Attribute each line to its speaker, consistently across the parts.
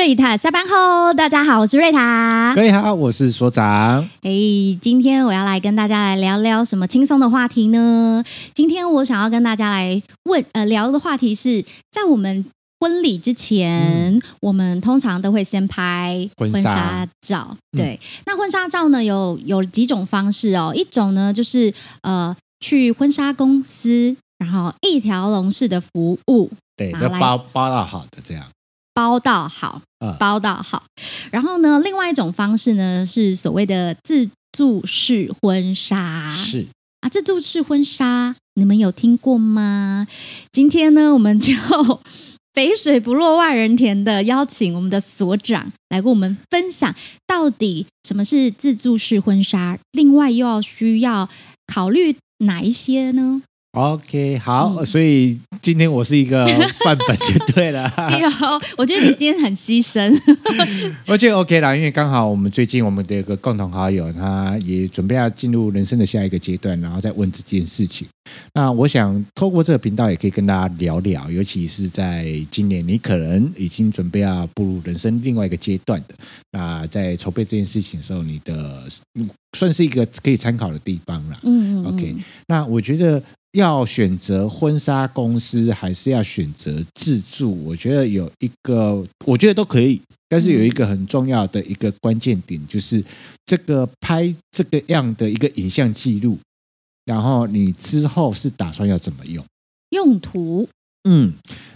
Speaker 1: 瑞塔下班后，大家好，我是瑞塔。
Speaker 2: 各位好，我是所长。
Speaker 1: 哎，今天我要来跟大家来聊聊什么轻松的话题呢？今天我想要跟大家来问呃聊的话题是在我们婚礼之前，嗯、我们通常都会先拍婚纱照。对，嗯、那婚纱照呢有有几种方式哦，一种呢就是呃去婚纱公司，然后一条龙式的服务，
Speaker 2: 对，就包包到好的这样。
Speaker 1: 包到好，包到好。然后呢，另外一种方式呢，是所谓的自助式婚纱。
Speaker 2: 是
Speaker 1: 啊，自助式婚纱，你们有听过吗？今天呢，我们就 肥水不落外人田的邀请我们的所长来跟我们分享，到底什么是自助式婚纱？另外又要需要考虑哪一些呢
Speaker 2: ？OK，好，嗯、所以今天我是一个 范本就对了。
Speaker 1: 有，我觉得你今天很牺牲。
Speaker 2: 我觉得 OK 啦，因为刚好我们最近我们的一个共同好友，他也准备要进入人生的下一个阶段，然后再问这件事情。那我想透过这个频道，也可以跟大家聊聊，尤其是在今年，你可能已经准备要步入人生另外一个阶段的。那在筹备这件事情的时候，你的算是一个可以参考的地方了。嗯，嗯，嗯，OK。那我觉得。要选择婚纱公司还是要选择自助？我觉得有一个，我觉得都可以，但是有一个很重要的一个关键点，就是这个拍这个样的一个影像记录，然后你之后是打算要怎么用？
Speaker 1: 用途？
Speaker 2: 嗯，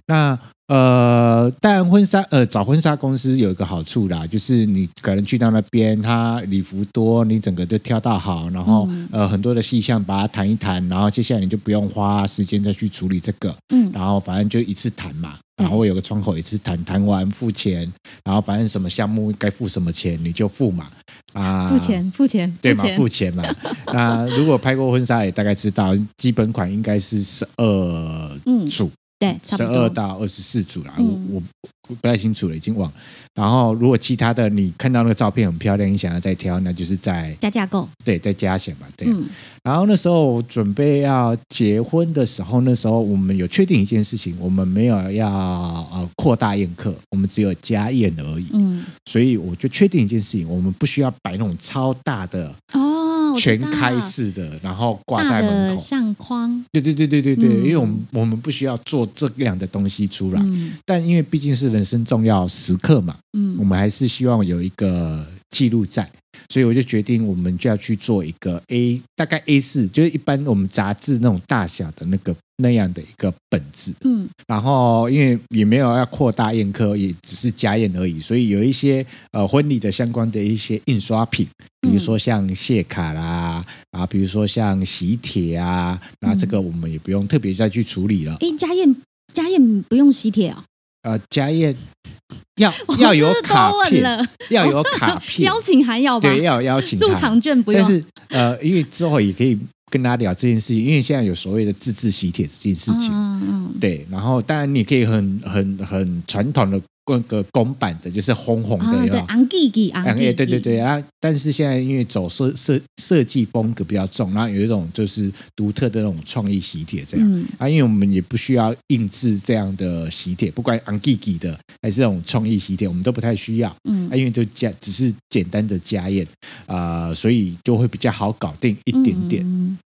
Speaker 2: 那。呃，但婚纱呃找婚纱公司有一个好处啦，就是你可能去到那边，他礼服多，你整个都挑到好，然后、嗯、呃很多的细项把它谈一谈，然后接下来你就不用花时间再去处理这个，嗯，然后反正就一次谈嘛，然后有个窗口一次谈，谈完付钱，然后反正什么项目该付什么钱你就付嘛，啊，
Speaker 1: 付钱付钱
Speaker 2: 对嘛，付钱。嘛，那如果拍过婚纱也大概知道，基本款应该是十二组。嗯
Speaker 1: 对，
Speaker 2: 十二到二十四组啦，嗯、我我不太清楚了，已经忘了。然后，如果其他的你看到那个照片很漂亮，你想要再挑，那就是在
Speaker 1: 加价购，
Speaker 2: 对，再加钱嘛，对。嗯、然后那时候准备要结婚的时候，那时候我们有确定一件事情，我们没有要呃扩大宴客，我们只有家宴而已。嗯，所以我就确定一件事情，我们不需要摆那种超大的哦。全开式的，然后挂在门口。
Speaker 1: 相框。
Speaker 2: 对对对对对对，嗯、因为我们我们不需要做这样的东西出来，嗯、但因为毕竟是人生重要时刻嘛，嗯，我们还是希望有一个记录在，所以我就决定我们就要去做一个 A 大概 A 四，就是一般我们杂志那种大小的那个那样的一个本质，嗯，然后因为也没有要扩大宴客，也只是家宴而已，所以有一些呃婚礼的相关的一些印刷品。比如说像谢卡啦，啊，比如说像喜帖啊，那这个我们也不用特别再去处理了。
Speaker 1: 哎，家宴家宴不用喜帖啊？
Speaker 2: 呃，家宴要 要有卡片，要有卡片，
Speaker 1: 邀请函要吧？
Speaker 2: 对，要有邀请函。
Speaker 1: 入场券不用。
Speaker 2: 但是呃，因为之后也可以跟大家聊这件事情，因为现在有所谓的自制喜帖这件事情。嗯嗯。对，然后当然你可以很很很传统的。那个公版的，就是红红的，
Speaker 1: 啊、对，昂吉吉，昂
Speaker 2: 对对对啊！但是现在因为走设设设计风格比较重，然后有一种就是独特的那种创意喜帖这样、嗯、啊，因为我们也不需要印制这样的喜帖，不管昂吉吉的还是这种创意喜帖，我们都不太需要，嗯，啊，因为就家只是简单的家宴啊、呃，所以就会比较好搞定一点点。嗯、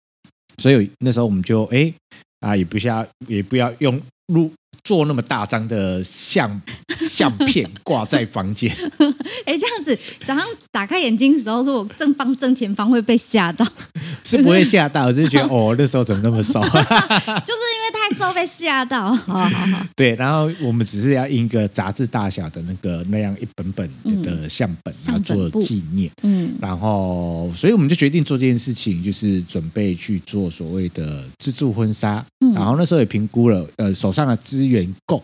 Speaker 2: 所以那时候我们就哎啊，也不需要也不要用录。做那么大张的相 相片挂在房间，
Speaker 1: 哎，这样子早上打开眼睛的时候，说我正方正前方会被吓到，
Speaker 2: 是不会吓到，就是觉得哦，那时候怎么那么瘦，就是因
Speaker 1: 为太瘦被吓到。好好好，
Speaker 2: 对，然后我们只是要印一个杂志大小的那个那样一本本的相本，然后做纪念。嗯，然后所以我们就决定做这件事情，就是准备去做所谓的自助婚纱。嗯，然后那时候也评估了，呃，手上的资源。够，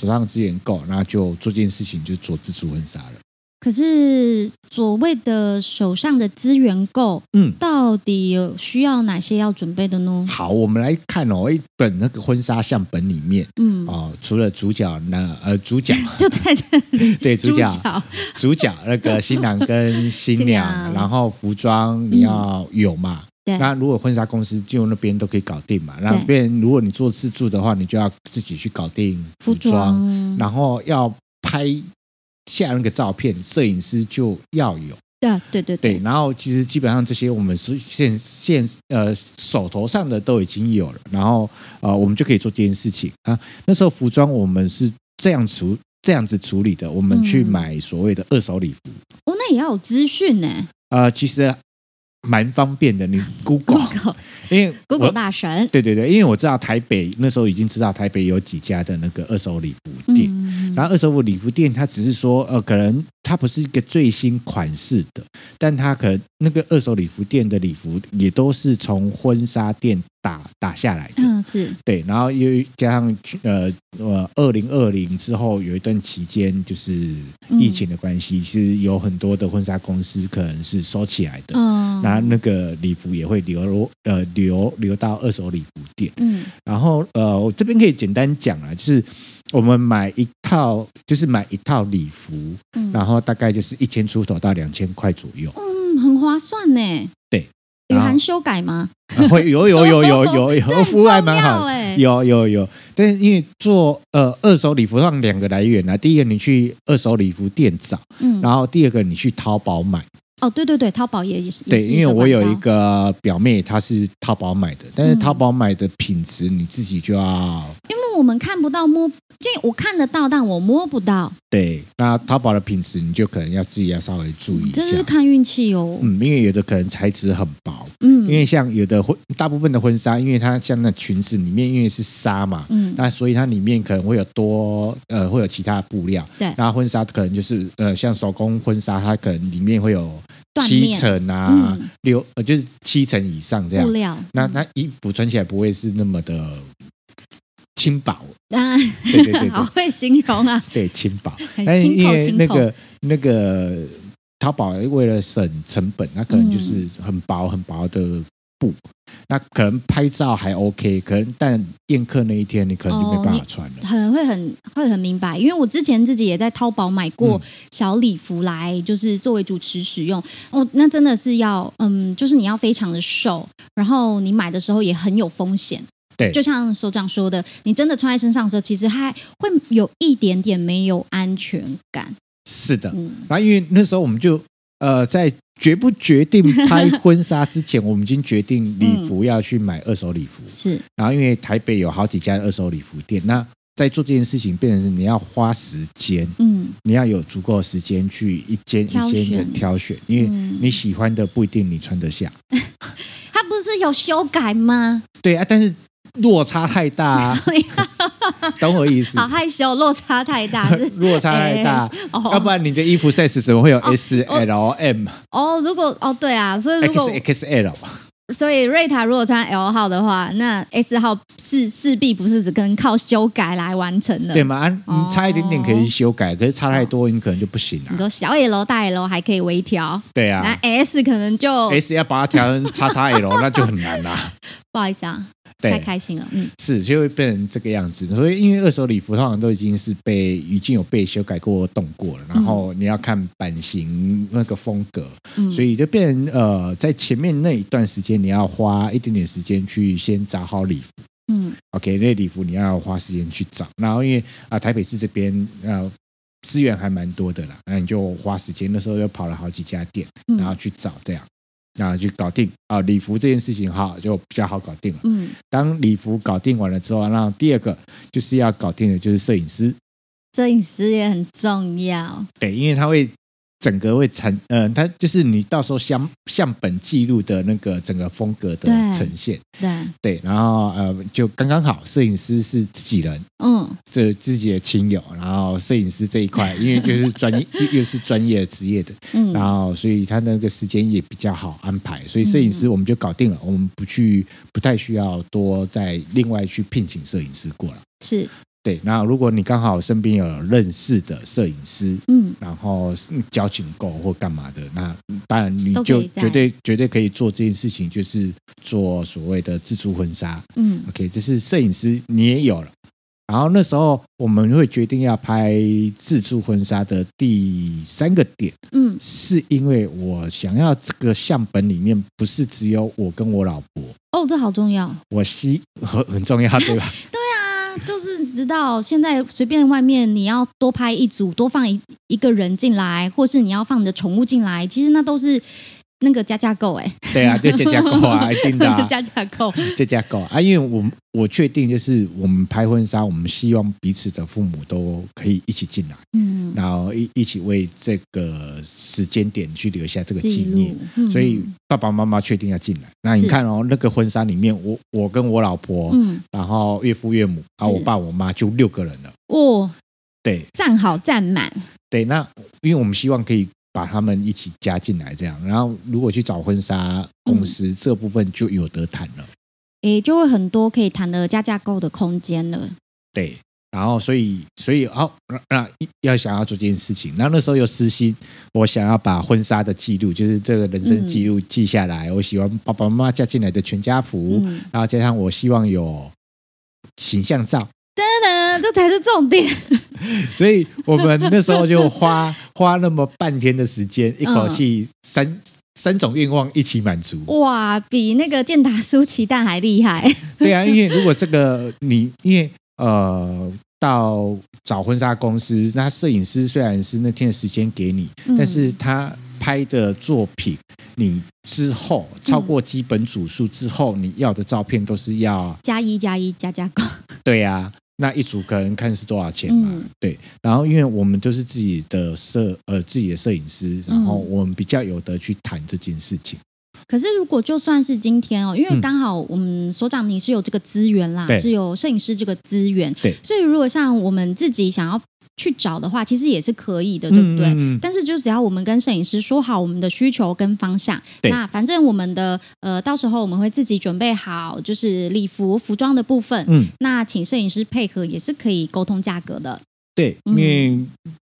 Speaker 2: 手上的资源够，那就做这件事情，就做自助婚纱了。
Speaker 1: 可是所谓的手上的资源够，嗯，到底有需要哪些要准备的呢？
Speaker 2: 好，我们来看哦，一本那个婚纱相本里面，嗯，哦，除了主角那呃，主角。
Speaker 1: 就在这里，
Speaker 2: 对，主角。主角，那个新郎跟新娘，然后服装你要有嘛。嗯那如果婚纱公司就那边都可以搞定嘛？那边如果你做自助的话，你就要自己去搞定服装。然后要拍下那个照片，摄影师就要有。
Speaker 1: 对对对
Speaker 2: 对，然后其实基本上这些我们是现现呃手头上的都已经有了，然后呃我们就可以做这件事情啊。那时候服装我们是这样处这样子处理的，我们去买所谓的二手礼服。
Speaker 1: 哦，那也要有资讯呢。
Speaker 2: 呃，其实蛮方便的，你 Google，, Google 因为
Speaker 1: Google 大神。
Speaker 2: 对对对，因为我知道台北那时候已经知道台北有几家的那个二手礼服店。嗯然后二手礼服店，它只是说，呃，可能它不是一个最新款式的，但它可能那个二手礼服店的礼服也都是从婚纱店打打下来的。
Speaker 1: 嗯，是
Speaker 2: 对。然后又加上呃呃，二零二零之后有一段期间，就是疫情的关系，其实有很多的婚纱公司可能是收起来的。嗯，然后那个礼服也会流呃流流到二手礼服店。嗯，然后呃，我这边可以简单讲啊，就是。我们买一套，就是买一套礼服，嗯、然后大概就是一千出头到两千块左右。
Speaker 1: 嗯，很划算呢。
Speaker 2: 对，
Speaker 1: 有含修改吗？
Speaker 2: 会有有有有有有，服务还蛮好的。有有有，但是因为做呃二手礼服上两个来源啊，第一个你去二手礼服店找，嗯，然后第二个你去淘宝买。
Speaker 1: 哦，对对对，淘宝也是。
Speaker 2: 对，因为我有一个表妹，她是淘宝买的，但是淘宝买的品质你自己就要。
Speaker 1: 因为我们看不到摸，就我看得到，但我摸不到。
Speaker 2: 对，那淘宝的品质你就可能要自己要稍微注意一下。
Speaker 1: 这是看运气哦。
Speaker 2: 嗯，因为有的可能材质很薄。嗯。因为像有的婚，大部分的婚纱，因为它像那裙子里面因为是纱嘛，嗯，那所以它里面可能会有多呃会有其他的布料。对。然后婚纱可能就是呃像手工婚纱，它可能里面会有。七层啊，嗯、六呃，就是七层以上这样。布料，那那衣服穿起来不会是那么的轻薄啊？对对对，对，
Speaker 1: 好会形容啊。
Speaker 2: 对，轻薄。但是因为那个那个淘宝为了省成本，那可能就是很薄很薄的。布，那可能拍照还 OK，可能但宴客那一天你可能就没办法穿了。
Speaker 1: 可能、哦、会很会很明白，因为我之前自己也在淘宝买过小礼服来，就是作为主持使用。哦，那真的是要，嗯，就是你要非常的瘦，然后你买的时候也很有风险。
Speaker 2: 对，
Speaker 1: 就像首长说的，你真的穿在身上的时候，其实还会有一点点没有安全感。
Speaker 2: 是的，嗯，然后因为那时候我们就呃在。决不决定拍婚纱之前，我们已经决定礼服要去买二手礼服。
Speaker 1: 是，
Speaker 2: 然后因为台北有好几家二手礼服店，那在做这件事情，变成是你要花时间，嗯，你要有足够的时间去一间一间的挑选，因为你喜欢的不一定你穿得下。
Speaker 1: 它不是有修改吗？
Speaker 2: 对啊，但是。落差太大，啊，懂我意思？
Speaker 1: 好害羞，落差太大，
Speaker 2: 落差太大，要不然你的衣服 size 怎么会有 S L M？
Speaker 1: 哦，如果哦对啊，所以如果
Speaker 2: X X L，
Speaker 1: 所以瑞塔如果穿 L 号的话，那 S 号是势必不是只跟靠修改来完成的，
Speaker 2: 对吗？你差一点点可以修改，可是差太多你可能就不行了，啊。
Speaker 1: 你说小 L 大 L 还可以微调，
Speaker 2: 对啊，
Speaker 1: 那 S 可能就
Speaker 2: S 要把它调成叉叉 L，那就很难啦。
Speaker 1: 不好意思啊。
Speaker 2: 对。
Speaker 1: 太开心了，嗯，
Speaker 2: 是就会变成这个样子。所以因为二手礼服通常都已经是被已经有被修改过、动过了，然后你要看版型那个风格，嗯、所以就变成呃，在前面那一段时间，你要花一点点时间去先找好礼服，嗯，OK，那礼服你要花时间去找。然后因为啊、呃，台北市这边呃资源还蛮多的啦，那你就花时间，那时候又跑了好几家店，然后去找这样。那就搞定啊！礼服这件事情哈，就比较好搞定了。嗯，当礼服搞定完了之后，那第二个就是要搞定的，就是摄影师。
Speaker 1: 摄影师也很重要。
Speaker 2: 对，因为他会。整个会呈，嗯、呃，它就是你到时候相相本记录的那个整个风格的呈现，
Speaker 1: 对。
Speaker 2: 对，然后呃，就刚刚好，摄影师是自己人，嗯，这自己的亲友，然后摄影师这一块，因为又是专业又，又是专业职业的，嗯，然后所以他那个时间也比较好安排，所以摄影师我们就搞定了，我们不去，不太需要多再另外去聘请摄影师过来，
Speaker 1: 是。
Speaker 2: 对，那如果你刚好身边有认识的摄影师，嗯，然后交情够或干嘛的，那当然你就绝对绝对可以做这件事情，就是做所谓的自助婚纱，嗯，OK，这是摄影师你也有了。然后那时候我们会决定要拍自助婚纱的第三个点，嗯，是因为我想要这个相本里面不是只有我跟我老婆，
Speaker 1: 哦，这好重要，
Speaker 2: 我希很很重要，对吧？
Speaker 1: 知道，现在随便外面你要多拍一组，多放一一个人进来，或是你要放你的宠物进来，其实那都是。那个加价购哎，
Speaker 2: 对啊，就加价购啊，一定的
Speaker 1: 加价购，
Speaker 2: 加价购。啊，因为我我确定就是我们拍婚纱，我们希望彼此的父母都可以一起进来，嗯，然后一一起为这个时间点去留下这个纪念，嗯、所以爸爸妈妈确定要进来。那你看哦，那个婚纱里面，我我跟我老婆，嗯，然后岳父岳母，然后我爸我妈就六个人了，哦，对，
Speaker 1: 站好站满，
Speaker 2: 对，那因为我们希望可以。把他们一起加进来，这样，然后如果去找婚纱公司，嗯、这部分就有得谈了，
Speaker 1: 诶，就会很多可以谈的加价购的空间了。
Speaker 2: 对，然后所以所以哦，那要想要做这件事情，然后那时候又私心，我想要把婚纱的记录，就是这个人生记录记下来。嗯、我喜欢爸爸妈妈加进来的全家福，嗯、然后加上我希望有形象照。
Speaker 1: 真的，这才是重点。
Speaker 2: 所以我们那时候就花 花那么半天的时间，一口气三、嗯、三种愿望一起满足。
Speaker 1: 哇，比那个健达舒奇蛋还厉害。
Speaker 2: 对啊，因为如果这个你，因为呃，到找婚纱公司，那摄影师虽然是那天的时间给你，嗯、但是他拍的作品，你之后超过基本组数之后，你要的照片都是要
Speaker 1: 加一加一加加购。
Speaker 2: 对呀、啊。那一组可能看是多少钱嘛？嗯、对，然后因为我们都是自己的摄呃自己的摄影师，然后我们比较有得去谈这件事情。
Speaker 1: 可是如果就算是今天哦，因为刚好我们所长你是有这个资源啦，嗯、是有摄影师这个资源，
Speaker 2: 对，
Speaker 1: 所以如果像我们自己想要。去找的话，其实也是可以的，对不对？嗯嗯、但是就只要我们跟摄影师说好我们的需求跟方向，那反正我们的呃，到时候我们会自己准备好，就是礼服服装的部分。嗯，那请摄影师配合也是可以沟通价格的。
Speaker 2: 对，因为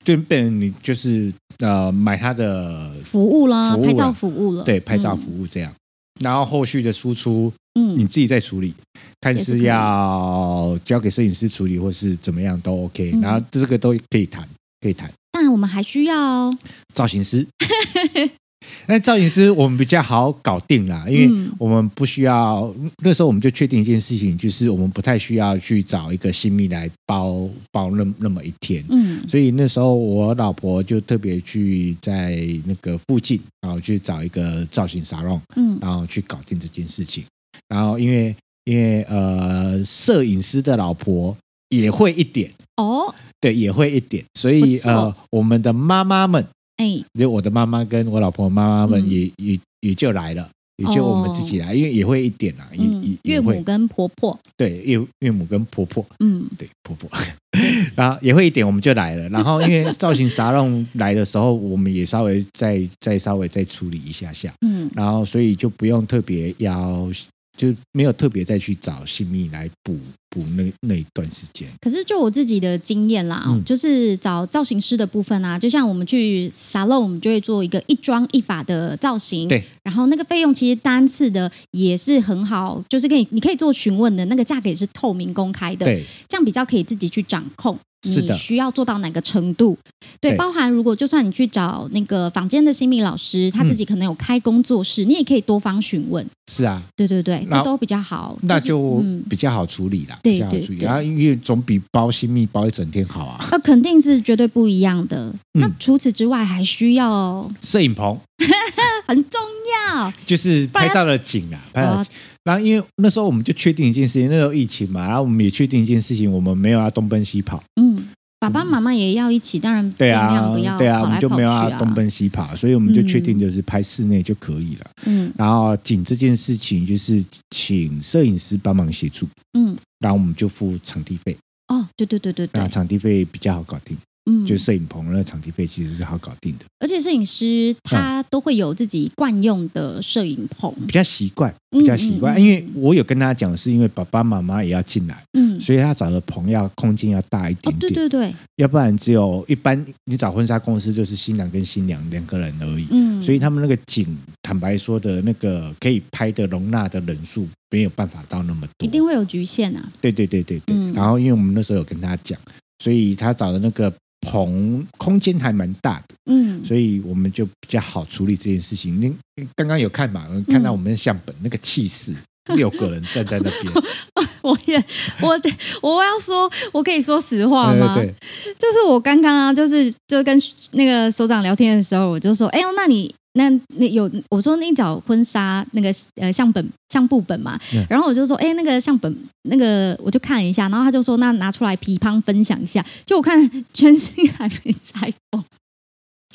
Speaker 2: 对本你就是呃买他的
Speaker 1: 服务啦，拍照服务了，
Speaker 2: 对，拍照服务这样，嗯、然后后续的输出。嗯，你自己在处理，看是要交给摄影师处理，或是怎么样都 OK。然后这个都可以谈，可以谈。
Speaker 1: 但我们还需要
Speaker 2: 造型师。那造型师我们比较好搞定啦，因为我们不需要。那时候我们就确定一件事情，就是我们不太需要去找一个新密来包包那那么一天。嗯，所以那时候我老婆就特别去在那个附近，然后去找一个造型沙龙，嗯，然后去搞定这件事情。然后因为因为呃，摄影师的老婆也会一点哦，对，也会一点，所以呃，我们的妈妈们，哎，就我的妈妈跟我老婆妈妈们也、嗯、也也就来了，也就我们自己来，哦、因为也会一点啊，也也
Speaker 1: 岳母跟婆婆，
Speaker 2: 对，岳岳母跟婆婆，嗯，对，婆婆，然后也会一点，我们就来了。然后因为造型沙龙来的时候，我们也稍微再再稍微再处理一下下，嗯，然后所以就不用特别要。就没有特别再去找新密来补补那那一段时间。
Speaker 1: 可是就我自己的经验啦，嗯、就是找造型师的部分啊，就像我们去沙龙，我们就会做一个一妆一发的造型。
Speaker 2: 对，
Speaker 1: 然后那个费用其实单次的也是很好，就是可以你可以做询问的那个价格也是透明公开的，
Speaker 2: 对，
Speaker 1: 这样比较可以自己去掌控。你需要做到哪个程度？对，包含如果就算你去找那个坊间的新密老师，他自己可能有开工作室，你也可以多方询问。
Speaker 2: 是啊，
Speaker 1: 对对对，这都比较好，
Speaker 2: 那就比较好处理了。对对对，然后因为总比包新密包一整天好啊。
Speaker 1: 那肯定是绝对不一样的。那除此之外，还需要
Speaker 2: 摄影棚，
Speaker 1: 很重要，
Speaker 2: 就是拍照的景啊，拍照。然后，因为那时候我们就确定一件事情，那时候疫情嘛，然后我们也确定一件事情，我们没有要东奔西跑。嗯，爸爸妈妈也要一起，当然尽量不要。对啊，我们就没有要东奔西跑，所以我们就确定就是拍室内就可以了。嗯，然后景这件事情就是请摄影师帮忙协助。嗯，然后我们就付场地费。
Speaker 1: 哦，对对对对对，
Speaker 2: 那场地费比较好搞定。嗯，就摄影棚那场地费其实是好搞定的，
Speaker 1: 而且摄影师他都会有自己惯用的摄影棚，
Speaker 2: 比较习惯，比较习惯。因为我有跟他讲，是因为爸爸妈妈也要进来，嗯，所以他找的棚要空间要大一点点，
Speaker 1: 对对对，
Speaker 2: 要不然只有一般你找婚纱公司就是新郎跟新娘两个人而已，嗯，所以他们那个景，坦白说的那个可以拍的容纳的人数没有办法到那么多，
Speaker 1: 一定会有局限啊，
Speaker 2: 对对对对对，然后因为我们那时候有跟他讲，所以他找的那个。棚空间还蛮大的，嗯，所以我们就比较好处理这件事情。您刚刚有看嘛？看到我们的相本、嗯、那个气势，六个人站在那边。
Speaker 1: 我也我我要说，我可以说实话吗？
Speaker 2: 对，对，
Speaker 1: 就是我刚刚啊，就是就跟那个首长聊天的时候，我就说，哎呦，那你那那有我说那找婚纱那个呃相本相簿本嘛，嗯、然后我就说，哎，那个相本那个我就看了一下，然后他就说，那拿出来批判分享一下。就我看全新还没拆封，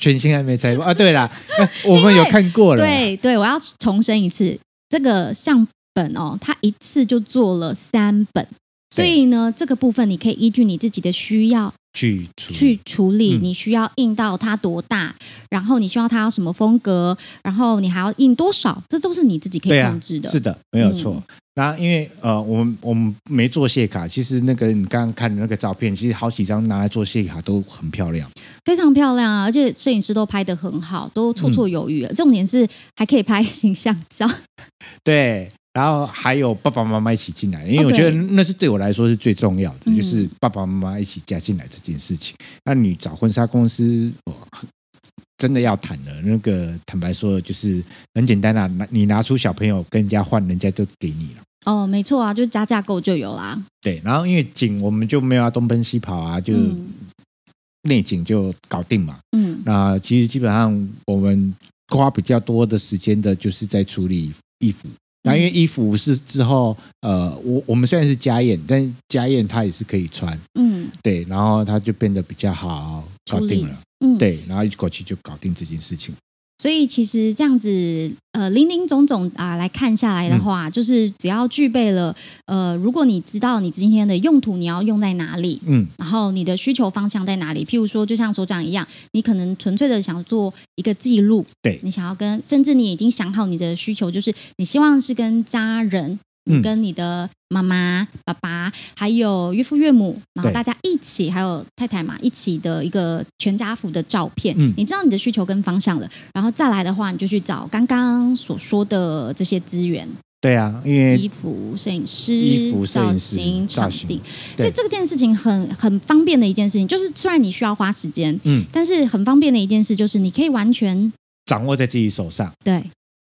Speaker 2: 全新还没拆封啊？对啦，我们有看过了。
Speaker 1: 对对，我要重申一次，这个相。本哦，他一次就做了三本，所以呢，这个部分你可以依据你自己的需要
Speaker 2: 去
Speaker 1: 去处理。你需要印到它多大，然后你需要它要什么风格，然后你还要印多少，这都是你自己可以控制的。
Speaker 2: 是的，没有错。然后因为呃，我们我们没做谢卡，其实那个你刚刚看的那个照片，其实好几张拿来做谢卡都很漂亮，
Speaker 1: 非常漂亮啊！而且摄影师都拍的很好，都绰绰有余。重点是还可以拍形象照，
Speaker 2: 对。然后还有爸爸妈妈一起进来，因为我觉得那是对我来说是最重要的.就是爸爸妈妈一起加进来这件事情。那你找婚纱公司，真的要谈了，那个坦白说，就是很简单啊，拿你拿出小朋友跟人家换，人家就给你了。
Speaker 1: 哦，没错啊，就加价购就有啦。
Speaker 2: 对，然后因为景我们就没有要东奔西跑啊，就内景就搞定嘛。嗯，那其实基本上我们花比较多的时间的，就是在处理衣服。那因为衣服是之后，呃，我我们虽然是家宴，但家宴他也是可以穿，嗯，对，然后他就变得比较好搞定了，嗯，对，然后一口气就搞定这件事情。
Speaker 1: 所以其实这样子，呃，林林总总啊，来看下来的话，嗯、就是只要具备了，呃，如果你知道你今天的用途你要用在哪里，嗯，然后你的需求方向在哪里，譬如说，就像所长一样，你可能纯粹的想做一个记录，
Speaker 2: 对，
Speaker 1: 你想要跟，甚至你已经想好你的需求，就是你希望是跟家人。你跟你的妈妈、爸爸，还有岳父岳母，然后大家一起，还有太太嘛，一起的一个全家福的照片。嗯，你知道你的需求跟方向了，然后再来的话，你就去找刚刚所说的这些资源。
Speaker 2: 对啊，因为
Speaker 1: 衣服、摄影师、衣服、造型、场地，所以这件事情很很方便的一件事情，就是虽然你需要花时间，嗯，但是很方便的一件事就是你可以完全
Speaker 2: 掌握在自己手上。
Speaker 1: 对。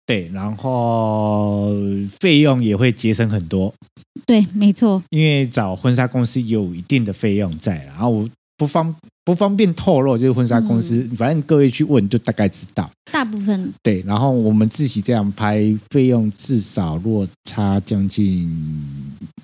Speaker 2: 对，然后费用也会节省很多。
Speaker 1: 对，没错。
Speaker 2: 因为找婚纱公司有一定的费用在，然后我不方不方便透露，就是婚纱公司，嗯、反正各位去问就大概知道。
Speaker 1: 大部分
Speaker 2: 对，然后我们自己这样拍，费用至少落差将近，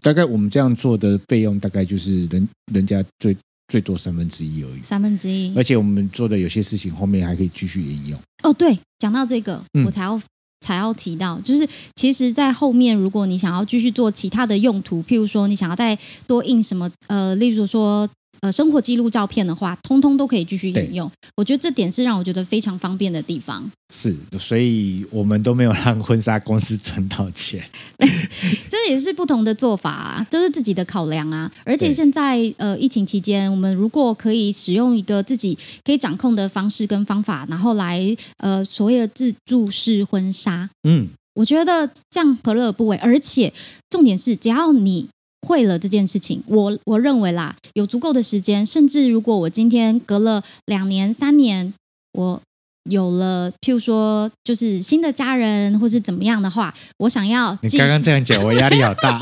Speaker 2: 大概我们这样做的费用大概就是人人家最最多三分之一而已。
Speaker 1: 三分之一。
Speaker 2: 而且我们做的有些事情后面还可以继续沿用。
Speaker 1: 哦，对，讲到这个，嗯、我才要。才要提到，就是其实，在后面，如果你想要继续做其他的用途，譬如说，你想要再多印什么，呃，例如说。呃，生活记录照片的话，通通都可以继续引用。我觉得这点是让我觉得非常方便的地方。
Speaker 2: 是，所以我们都没有让婚纱公司赚到钱。
Speaker 1: 这也是不同的做法啊，就是自己的考量啊。而且现在呃，疫情期间，我们如果可以使用一个自己可以掌控的方式跟方法，然后来呃所谓的自助式婚纱，嗯，我觉得这样何乐而不为？而且重点是，只要你。会了这件事情，我我认为啦，有足够的时间，甚至如果我今天隔了两年、三年，我有了，譬如说，就是新的家人或是怎么样的话，我想要。
Speaker 2: 你刚刚这样讲，我压力好大。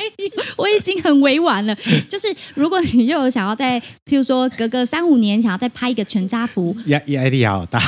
Speaker 1: 我已经很委婉了。就是如果你又有想要在，譬如说隔个三五年，想要再拍一个全家福，
Speaker 2: 压压力好大。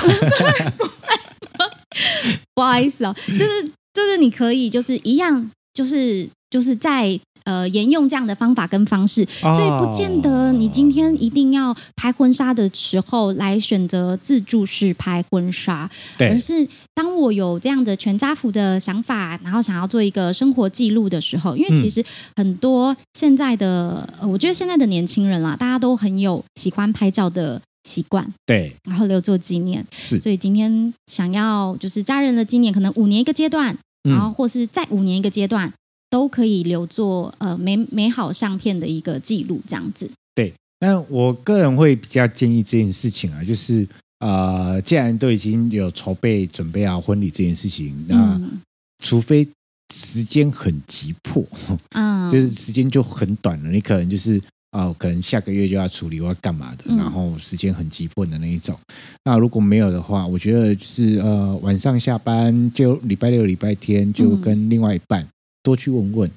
Speaker 1: 不好意思哦，就是就是你可以就是一样，就是就是在。呃，沿用这样的方法跟方式，所以不见得你今天一定要拍婚纱的时候来选择自助式拍婚纱，对。而是当我有这样的全家福的想法，然后想要做一个生活记录的时候，因为其实很多现在的，嗯、我觉得现在的年轻人啦，大家都很有喜欢拍照的习惯，
Speaker 2: 对，
Speaker 1: 然后留作纪念，
Speaker 2: 是，
Speaker 1: 所以今天想要就是家人的纪念，可能五年一个阶段，然后或是再五年一个阶段。都可以留作呃美美好相片的一个记录，这样子。
Speaker 2: 对，那我个人会比较建议这件事情啊，就是呃，既然都已经有筹备准备啊婚礼这件事情，那、嗯、除非时间很急迫，嗯，就是时间就很短了，你可能就是啊、呃，可能下个月就要处理或要干嘛的，嗯、然后时间很急迫的那一种。那如果没有的话，我觉得就是呃，晚上下班就礼拜六、礼拜天就跟另外一半。多去问问。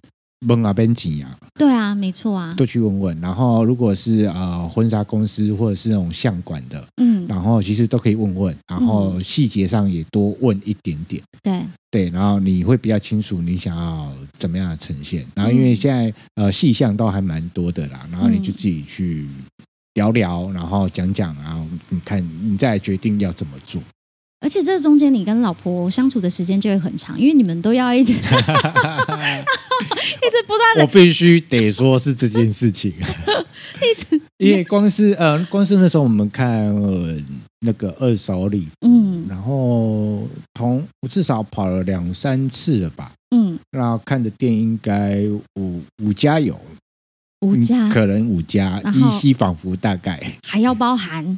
Speaker 2: 问啊，边请呀？
Speaker 1: 对啊，没错啊，
Speaker 2: 多去问问。然后，如果是呃婚纱公司或者是那种相馆的，
Speaker 1: 嗯，
Speaker 2: 然后其实都可以问问。然后细节上也多问一点点。
Speaker 1: 对
Speaker 2: 对，然后你会比较清楚你想要怎么样的呈现。然后，因为现在呃细项都还蛮多的啦，然后你就自己去聊聊，然后讲讲，然后你看你再决定要怎么做。
Speaker 1: 而且这中间你跟老婆相处的时间就会很长，因为你们都要一直 一直不断的。
Speaker 2: 我必须得说是这件事情，一直因为光是呃，光是那时候我们看、呃、那个二手礼，嗯，然后同我至少跑了两三次了吧，嗯，然后看的店应该五五家有，
Speaker 1: 五家。
Speaker 2: 可能五家，依稀仿佛大概。
Speaker 1: 还要包含。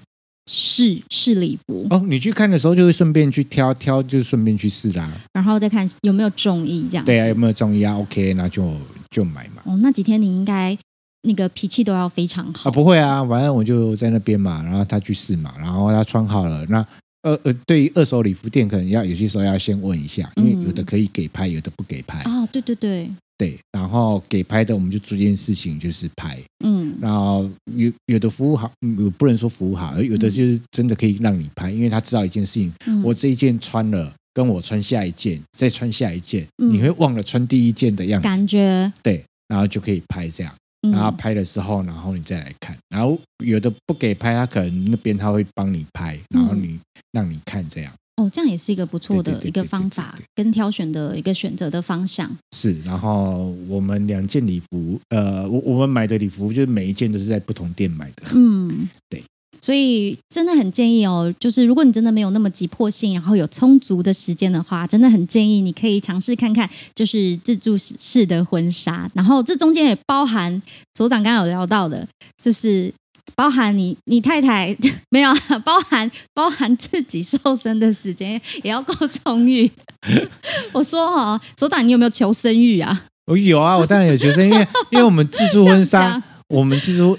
Speaker 1: 试试礼服
Speaker 2: 哦，你去看的时候就会顺便去挑挑，就顺便去试啦，
Speaker 1: 然后再看有没有中意这样。
Speaker 2: 对啊，有没有中意啊？OK，那就就买嘛。
Speaker 1: 哦，那几天你应该那个脾气都要非常好
Speaker 2: 啊。不会啊，反正我就在那边嘛，然后他去试嘛，然后他穿好了，那呃呃，对于二手礼服店，可能要有些时候要先问一下，因为有的可以给拍，有的不给拍。
Speaker 1: 哦，对对对。
Speaker 2: 对，然后给拍的我们就做一件事情，就是拍。嗯，然后有有的服务好，有不能说服务好，而有的就是真的可以让你拍，因为他知道一件事情，嗯、我这一件穿了，跟我穿下一件，再穿下一件，嗯、你会忘了穿第一件的样子，
Speaker 1: 感觉。
Speaker 2: 对，然后就可以拍这样，然后拍的时候，然后你再来看，然后有的不给拍，他可能那边他会帮你拍，然后你让你看这样。
Speaker 1: 哦，这样也是一个不错的一个方法，跟挑选的一个选择的方向。
Speaker 2: 是，然后我们两件礼服，呃，我我们买的礼服就是每一件都是在不同店买的。嗯，对，
Speaker 1: 所以真的很建议哦，就是如果你真的没有那么急迫性，然后有充足的时间的话，真的很建议你可以尝试看看，就是自助式的婚纱。然后这中间也包含所长刚刚有聊到的，就是。包含你，你太太 没有，包含包含自己瘦身的时间也要够充裕。我说哦，所长，你有没有求生欲啊？
Speaker 2: 我有啊，我当然有求生，因为因为我们自助婚纱，我们自助。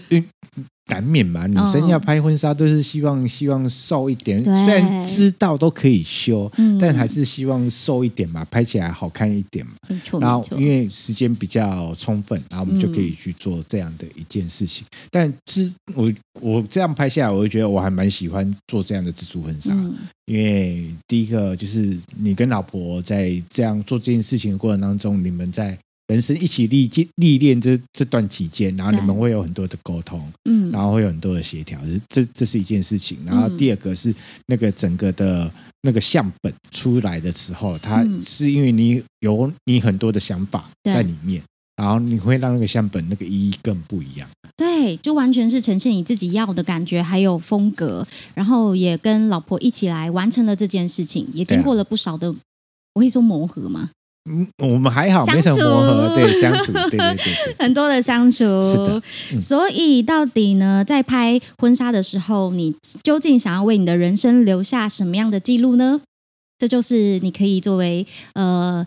Speaker 2: 难免嘛，女生要拍婚纱都是希望希望瘦一点，虽然知道都可以修，嗯、但还是希望瘦一点嘛，拍起来好看一点嘛。然后因为时间比较充分，然后我们就可以去做这样的一件事情。嗯、但是我我这样拍下来，我就觉得我还蛮喜欢做这样的自助婚纱，嗯、因为第一个就是你跟老婆在这样做这件事情的过程当中，你们在。人生一起历经历练这这段期间，然后你们会有很多的沟通，嗯，然后会有很多的协调，这这是一件事情。然后第二个是那个整个的那个相本出来的时候，它是因为你有你很多的想法在里面，然后你会让那个相本那个意义更不一样。
Speaker 1: 对，就完全是呈现你自己要的感觉，还有风格，然后也跟老婆一起来完成了这件事情，也经过了不少的，我可以说磨合吗？
Speaker 2: 嗯，我们还好，没什么磨合，对，相处，对对对，对，
Speaker 1: 很多的相处。是的，嗯、所以到底呢，在拍婚纱的时候，你究竟想要为你的人生留下什么样的记录呢？这就是你可以作为呃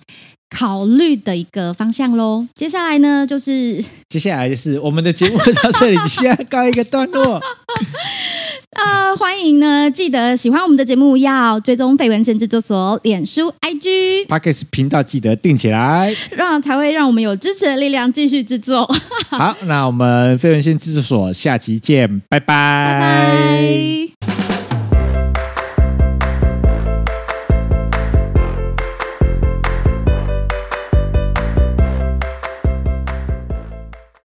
Speaker 1: 考虑的一个方向喽。接下来呢，就是
Speaker 2: 接下来就是我们的节目到这里，先告一个段落。
Speaker 1: 呃，欢迎呢！记得喜欢我们的节目，要追踪废文献制作所脸书、IG、
Speaker 2: Podcast 频道，记得定起来，
Speaker 1: 让才会让我们有支持的力量继续制作。
Speaker 2: 好，那我们废文献制作所下期见，拜拜。拜拜。